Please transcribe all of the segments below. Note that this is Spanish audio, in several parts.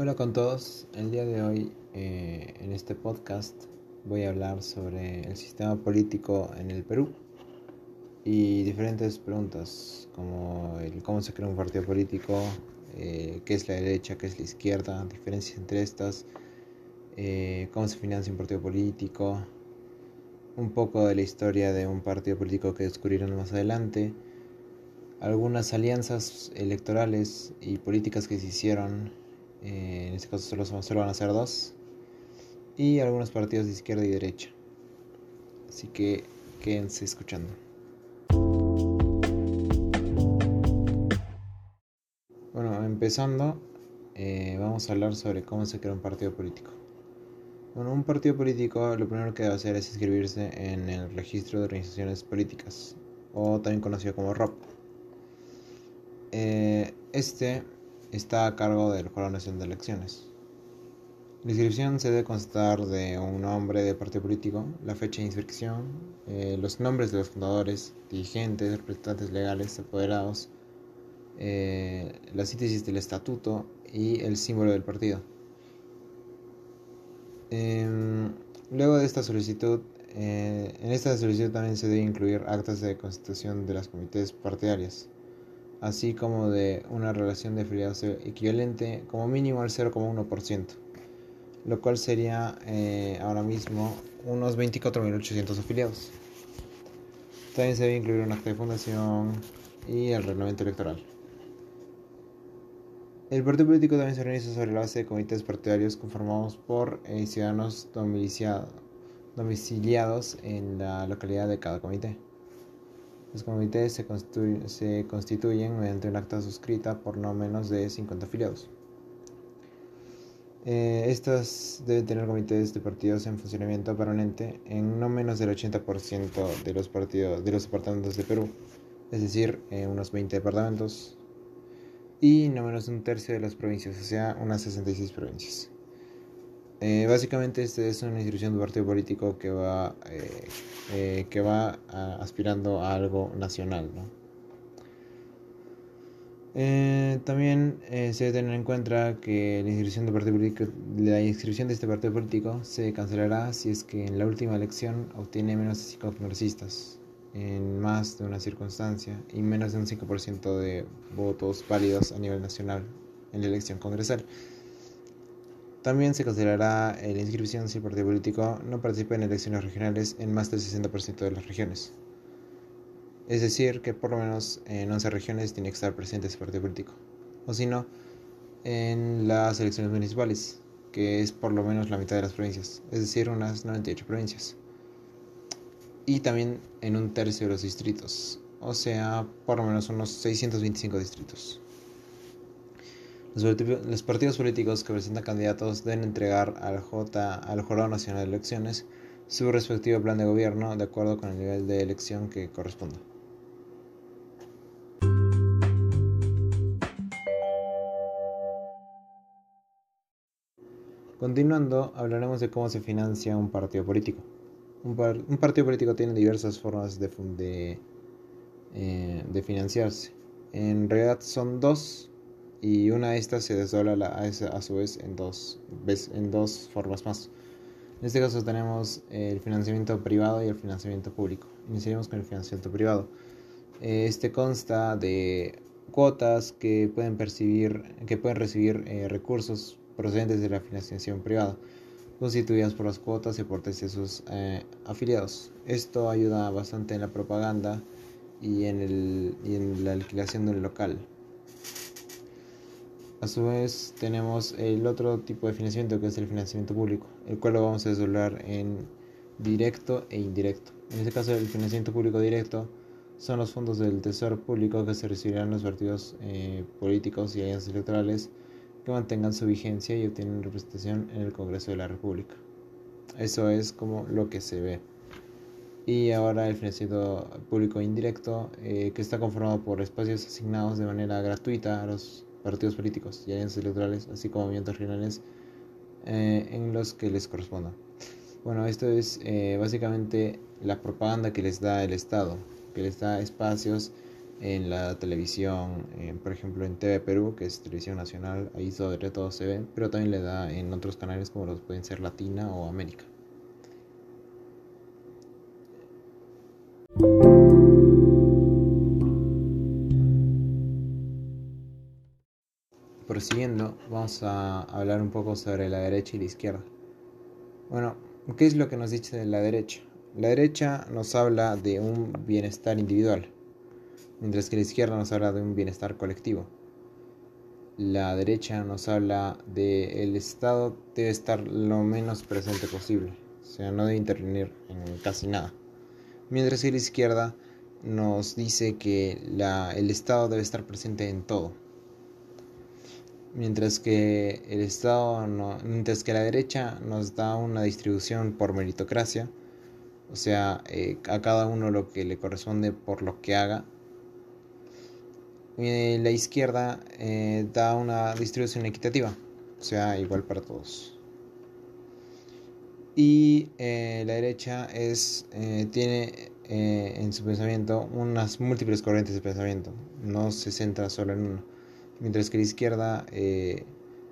Hola con todos, el día de hoy eh, en este podcast voy a hablar sobre el sistema político en el Perú y diferentes preguntas como el cómo se crea un partido político, eh, qué es la derecha, qué es la izquierda, diferencias entre estas, eh, cómo se financia un partido político, un poco de la historia de un partido político que descubrirán más adelante, algunas alianzas electorales y políticas que se hicieron eh, en este caso solo, solo van a ser dos, y algunos partidos de izquierda y derecha. Así que quédense escuchando. Bueno, empezando, eh, vamos a hablar sobre cómo se crea un partido político. Bueno, un partido político lo primero que debe hacer es inscribirse en el registro de organizaciones políticas, o también conocido como ROP. Eh, este está a cargo del Jurado Nacional de Elecciones. La inscripción se debe constar de un nombre de partido político, la fecha de inscripción, eh, los nombres de los fundadores, dirigentes, representantes legales, apoderados, eh, la síntesis del estatuto y el símbolo del partido. Em, luego de esta solicitud, eh, en esta solicitud también se debe incluir actas de constitución de las comités partidarias así como de una relación de afiliados equivalente como mínimo al 0,1%, lo cual sería eh, ahora mismo unos 24.800 afiliados. También se debe incluir un acta de fundación y el reglamento electoral. El partido político también se organiza sobre la base de comités partidarios conformados por eh, ciudadanos domiciliados en la localidad de cada comité. Los comités se, constituyen mediante una acta suscrita por no menos de 50 afiliados. Eh, estas deben tener comités de partidos en funcionamiento permanente en no menos del 80% de los partidos de los departamentos de Perú, es decir, en unos 20 departamentos, y no menos de un tercio de las provincias, o sea, unas 66 provincias. Eh, básicamente este es una institución de partido político que va, eh, eh, que va aspirando a algo nacional. también se debe tener en cuenta que la inscripción, de partido político, la inscripción de este partido político se cancelará si es que en la última elección obtiene menos de 5 congresistas en más de una circunstancia y menos de un 5% de votos válidos a nivel nacional en la elección congresal. También se considerará la inscripción si el partido político no participa en elecciones regionales en más del 60% de las regiones. Es decir, que por lo menos en 11 regiones tiene que estar presente ese partido político. O si no, en las elecciones municipales, que es por lo menos la mitad de las provincias, es decir, unas 98 provincias. Y también en un tercio de los distritos, o sea, por lo menos unos 625 distritos. Los partidos políticos que presentan candidatos deben entregar al, J, al Jurado Nacional de Elecciones su respectivo plan de gobierno de acuerdo con el nivel de elección que corresponda. Continuando, hablaremos de cómo se financia un partido político. Un, partido político tiene diversas formas de, eh, de financiarse. En realidad son dos y una de estas se desdobla a, su vez en dos, formas más. En este caso tenemos el financiamiento privado y el financiamiento público. Iniciaremos con el financiamiento privado. Este consta de cuotas que pueden percibir, que pueden recibir eh, recursos procedentes de la financiación privada, constituidas por las cuotas y aportes de sus eh, afiliados. Esto ayuda bastante en la propaganda y en, y en la alquilación de un local. A su vez tenemos el otro tipo de financiamiento que es el financiamiento público, el cual lo vamos a desdoblar en directo e indirecto. En este caso el financiamiento público directo son los fondos del Tesoro Público que se recibirán los partidos eh, políticos y alianzas electorales que mantengan su vigencia y obtienen representación en el Congreso de la República. Eso es como lo que se ve. Y ahora el financiamiento público indirecto, eh, que está conformado por espacios asignados de manera gratuita a los partidos políticos y alianzas electorales, así como movimientos regionales eh, en los que les corresponda. Bueno, esto es eh, básicamente la propaganda que les da el Estado, que les da espacios en la televisión, por ejemplo en TV Perú, que es televisión nacional, ahí sobre todo se ve, pero también le da en otros canales como los pueden ser Latina o América. Prosiguiendo, vamos a hablar un poco sobre la derecha y la izquierda. Bueno, ¿qué es lo que nos dice la derecha? La derecha nos habla de un bienestar individual, mientras que la izquierda nos habla de un bienestar colectivo. La derecha nos habla de el Estado debe estar lo menos presente posible, o sea, no debe intervenir en casi nada. Mientras que la izquierda nos dice que el Estado debe estar presente en todo. Mientras que el Estado mientras que la derecha nos da una distribución por meritocracia, o sea, eh, a cada uno lo que le corresponde por lo que haga. Y la izquierda eh, da una distribución equitativa, o sea, igual para todos. Y eh, la derecha es, tiene en su pensamiento unas múltiples corrientes de pensamiento, no se centra solo en uno. Mientras que la izquierda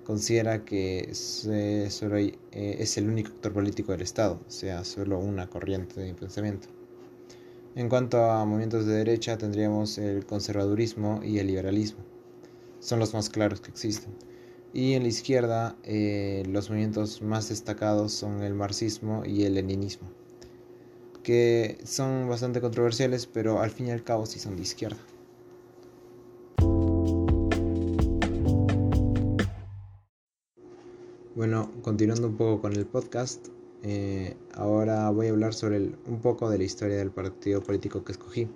considera que solo eh, es el único actor político del Estado, o sea, solo una corriente de pensamiento. En cuanto a movimientos de derecha, tendríamos el conservadurismo y el liberalismo. Son los más claros que existen. Y en la izquierda, eh, los movimientos más destacados son el marxismo y el leninismo, que son bastante controversiales, pero al fin y al cabo sí son de izquierda. Bueno, continuando un poco con el podcast, eh, ahora voy a hablar sobre un poco de la historia del partido político que escogí.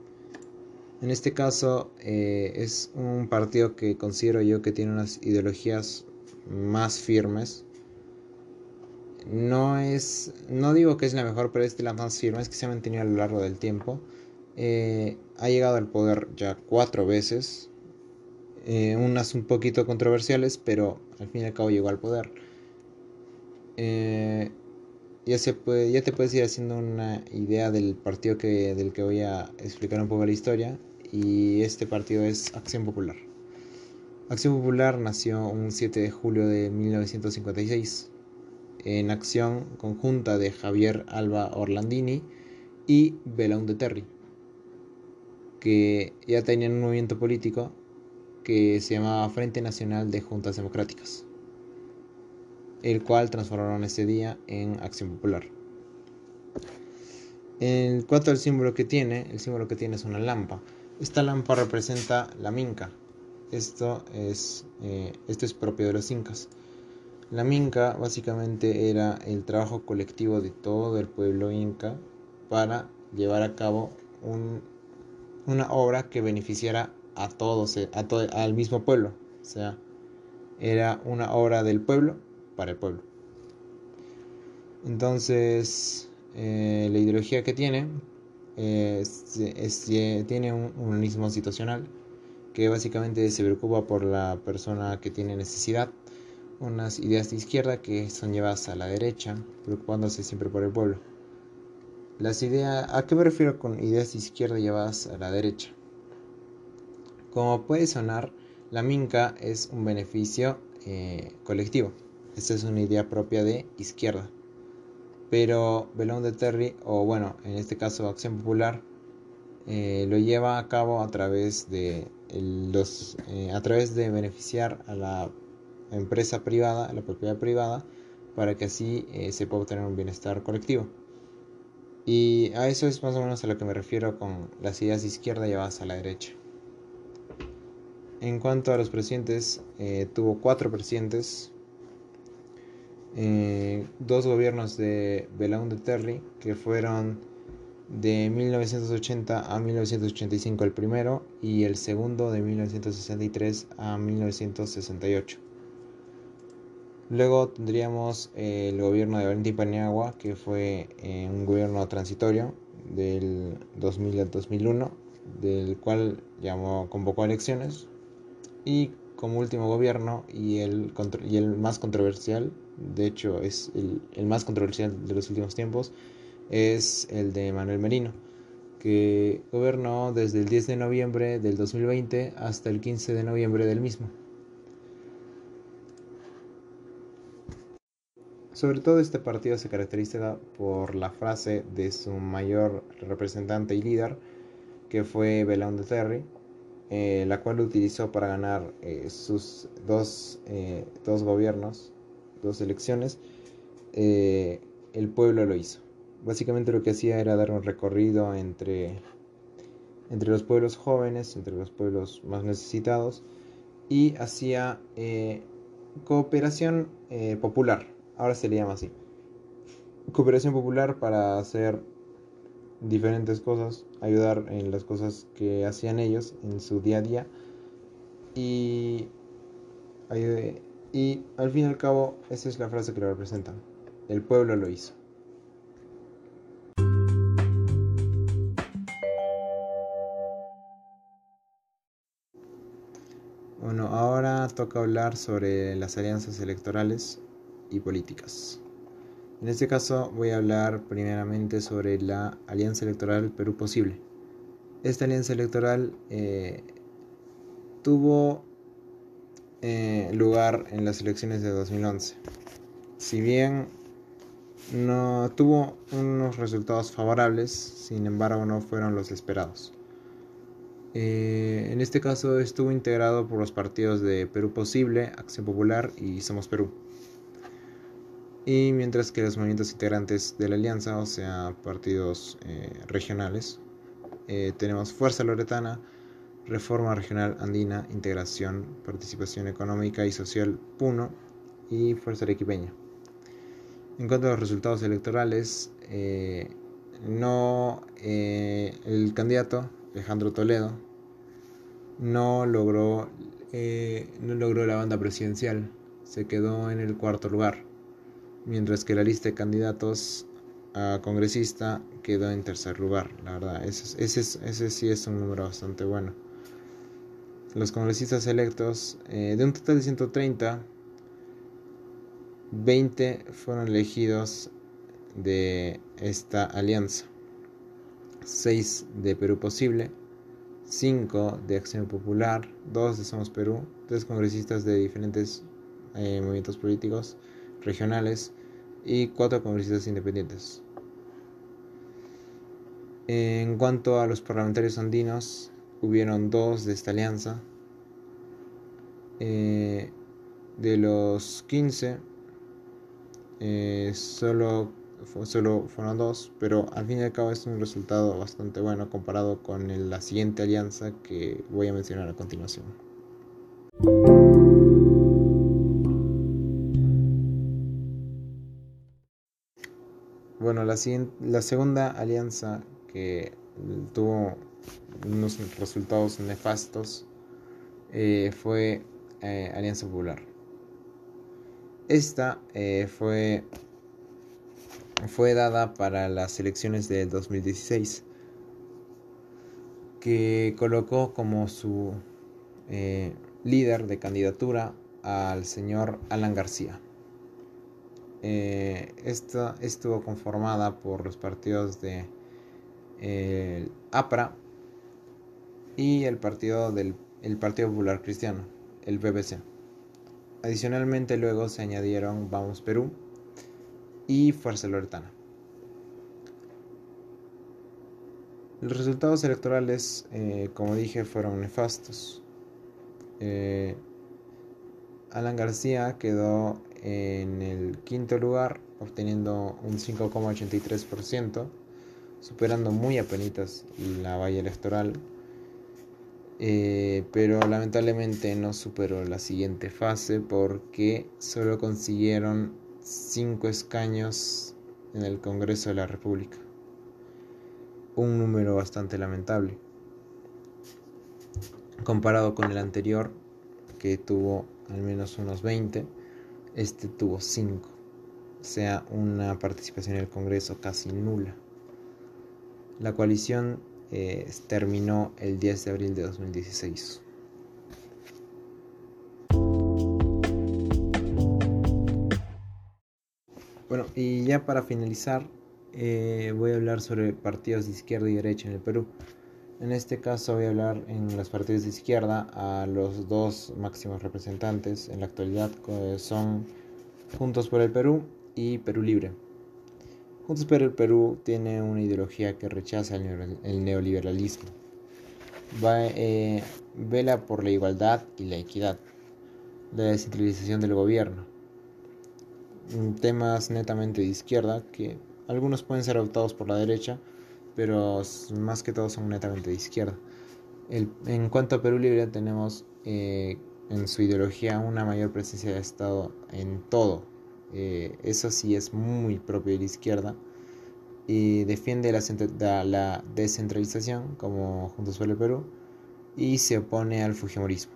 En este caso eh, es un partido que considero yo que tiene unas ideologías más firmes. No es, no digo que es la mejor, pero es de las más firmes que se ha mantenido a lo largo del tiempo. Eh, ha llegado al poder ya cuatro veces, unas un poquito controversiales, pero al fin y al cabo llegó al poder. Eh, ya, se puede, ya te puedes ir haciendo una idea del partido que, del que voy a explicar un poco la historia. Y este partido es Acción Popular. Acción Popular nació un 7 de julio de 1956 en acción conjunta de Javier Alba Orlandini y de Terry, que ya tenían un movimiento político que se llamaba Frente Nacional de Juntas Democráticas el cual transformaron ese día en Acción Popular. En cuanto al símbolo que tiene, el símbolo que tiene es una lámpara. Esta lámpara representa la minca. Esto es, eh, esto es propio de los incas. La minca básicamente era el trabajo colectivo de todo el pueblo inca para llevar a cabo una obra que beneficiara a todos, a todo, al mismo pueblo. O sea, era una obra del pueblo para el pueblo. Entonces, eh, la ideología que tiene es, tiene un humanismo situacional que básicamente se preocupa por la persona que tiene necesidad, unas ideas de izquierda que son llevadas a la derecha, preocupándose siempre por el pueblo. Las ideas, ¿a qué me refiero con ideas de izquierda llevadas a la derecha? Como puede sonar, la minca es un beneficio eh, colectivo. Esta es una idea propia de izquierda. Pero Belón de Terry, o bueno, en este caso Acción Popular, eh, lo lleva a cabo a través de los, eh, a través de beneficiar a la empresa privada, a la propiedad privada, para que así eh, se pueda obtener un bienestar colectivo. Y a eso es más o menos a lo que me refiero con las ideas de izquierda llevadas a la derecha. En cuanto a los presidentes, tuvo cuatro presidentes, eh, dos gobiernos de Belaunde Terry, que fueron de 1980 a 1985 el primero y el segundo de 1963 a 1968. Luego tendríamos el gobierno de Valentín Paniagua, que fue eh, un gobierno transitorio del 2000 al 2001, del cual llamó, convocó elecciones. Y como último gobierno y el, y el más controversial, de hecho es el, más controversial de los últimos tiempos, es el de Manuel Merino, que gobernó desde el 10 de noviembre del 2020 hasta el 15 de noviembre del mismo. Sobre todo este partido se caracteriza por la frase de su mayor representante y líder, que fue Belón de Terry, eh, la cual utilizó para ganar eh, sus dos, eh, dos, gobiernos, dos elecciones. el pueblo lo hizo. Básicamente lo que hacía era dar un recorrido entre, entre los pueblos jóvenes, entre los pueblos más necesitados, y hacía cooperación popular ahora se le llama así. Cooperación popular para hacer diferentes cosas, ayudar en las cosas que hacían ellos en su día a día. Y, y al fin y al cabo, esa es la frase que lo representa. El pueblo lo hizo. Bueno, ahora toca hablar sobre las alianzas electorales y políticas. En este caso voy a hablar primeramente sobre la Alianza Electoral Perú Posible. Esta alianza electoral eh, tuvo eh, lugar en las elecciones de 2011. Si bien no tuvo unos resultados favorables, sin embargo no fueron los esperados. Eh, en este caso estuvo integrado por los partidos de Perú Posible, Acción Popular y Somos Perú y mientras que los movimientos integrantes de la alianza, o sea, partidos eh, regionales, tenemos Fuerza Loretana, Reforma Regional Andina, Integración, Participación Económica y Social PUNO y Fuerza Arequipeña. En cuanto a los resultados electorales, eh, no el candidato Alejandro Toledo no logró, no logró la banda presidencial, se quedó en el cuarto lugar mientras que la lista de candidatos a congresista quedó en tercer lugar. La verdad, ese, ese, sí es un número bastante bueno. Los congresistas electos, eh, de un total de 130, 20 fueron elegidos de esta alianza. 6 de Perú Posible, 5 de Acción Popular, 2 de Somos Perú, 3 congresistas de diferentes eh, movimientos políticos, regionales y cuatro congresistas independientes. En cuanto a los parlamentarios andinos, hubieron dos de esta alianza. Eh, de los 15, eh, solo, solo fueron dos, pero al fin y al cabo es un resultado bastante bueno comparado con la siguiente alianza que voy a mencionar a continuación. Bueno, la, la segunda alianza que tuvo unos resultados nefastos eh, fue eh, Alianza Popular. Esta eh, fue, fue dada para las elecciones del 2016, que colocó como su líder de candidatura al señor Alan García. Eh, esta estuvo conformada por los partidos de APRA y el partido del el Partido Popular Cristiano, el BBC. Adicionalmente luego se añadieron Vamos Perú y Fuerza Loretana. Los resultados electorales, eh, como dije, fueron nefastos. Eh, Alan García quedó en el quinto lugar, obteniendo un 5,83%, superando muy apenas la valla electoral, eh, pero lamentablemente no superó la siguiente fase porque solo consiguieron 5 escaños en el Congreso de la República, un número bastante lamentable comparado con el anterior que tuvo al menos unos 20 este tuvo 5, o sea, una participación en el Congreso casi nula. La coalición eh, terminó el 10 de abril de 2016. Bueno, y ya para finalizar, eh, voy a hablar sobre partidos de izquierda y derecha en el Perú. En este caso voy a hablar en los partidos de izquierda a los dos máximos representantes en la actualidad que son Juntos por el Perú y Perú Libre. Juntos por el Perú tiene una ideología que rechaza el neoliberalismo. Eh, vela por la igualdad y la equidad, la descentralización del gobierno. Temas netamente de izquierda que algunos pueden ser adoptados por la derecha, pero más que todo son netamente de izquierda. en cuanto a Perú Libre, tenemos eh, en su ideología una mayor presencia de Estado en todo. Eh, eso sí es muy propio de la izquierda. Y defiende la, descentralización, como Juntos por el Perú, y se opone al Fujimorismo.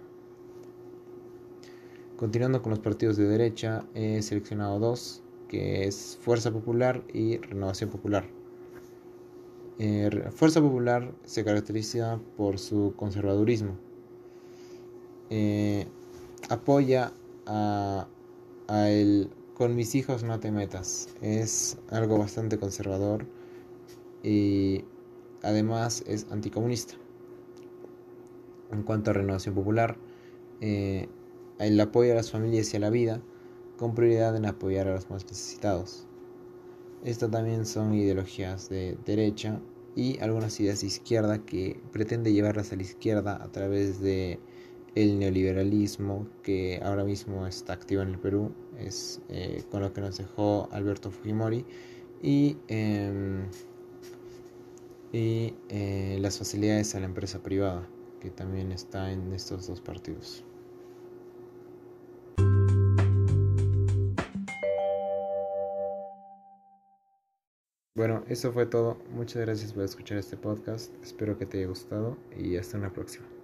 Continuando con los partidos de derecha, he seleccionado dos, que es Fuerza Popular y Renovación Popular. Eh, Fuerza Popular se caracteriza por su conservadurismo. Eh, apoya a, a, el con mis hijos no te metas. Es algo bastante conservador y además es anticomunista. En cuanto a Renovación Popular, eh, el apoyo a las familias y a la vida, con prioridad en apoyar a los más necesitados. Estas también son ideologías de derecha y algunas ideas de izquierda que pretende llevarlas a la izquierda a través de el neoliberalismo que ahora mismo está activo en el Perú, es eh, con lo que nos dejó Alberto Fujimori y, em, y eh, las facilidades a la empresa privada que también está en estos dos partidos. Bueno, eso fue todo. Muchas gracias por escuchar este podcast. Espero que te haya gustado y hasta una próxima.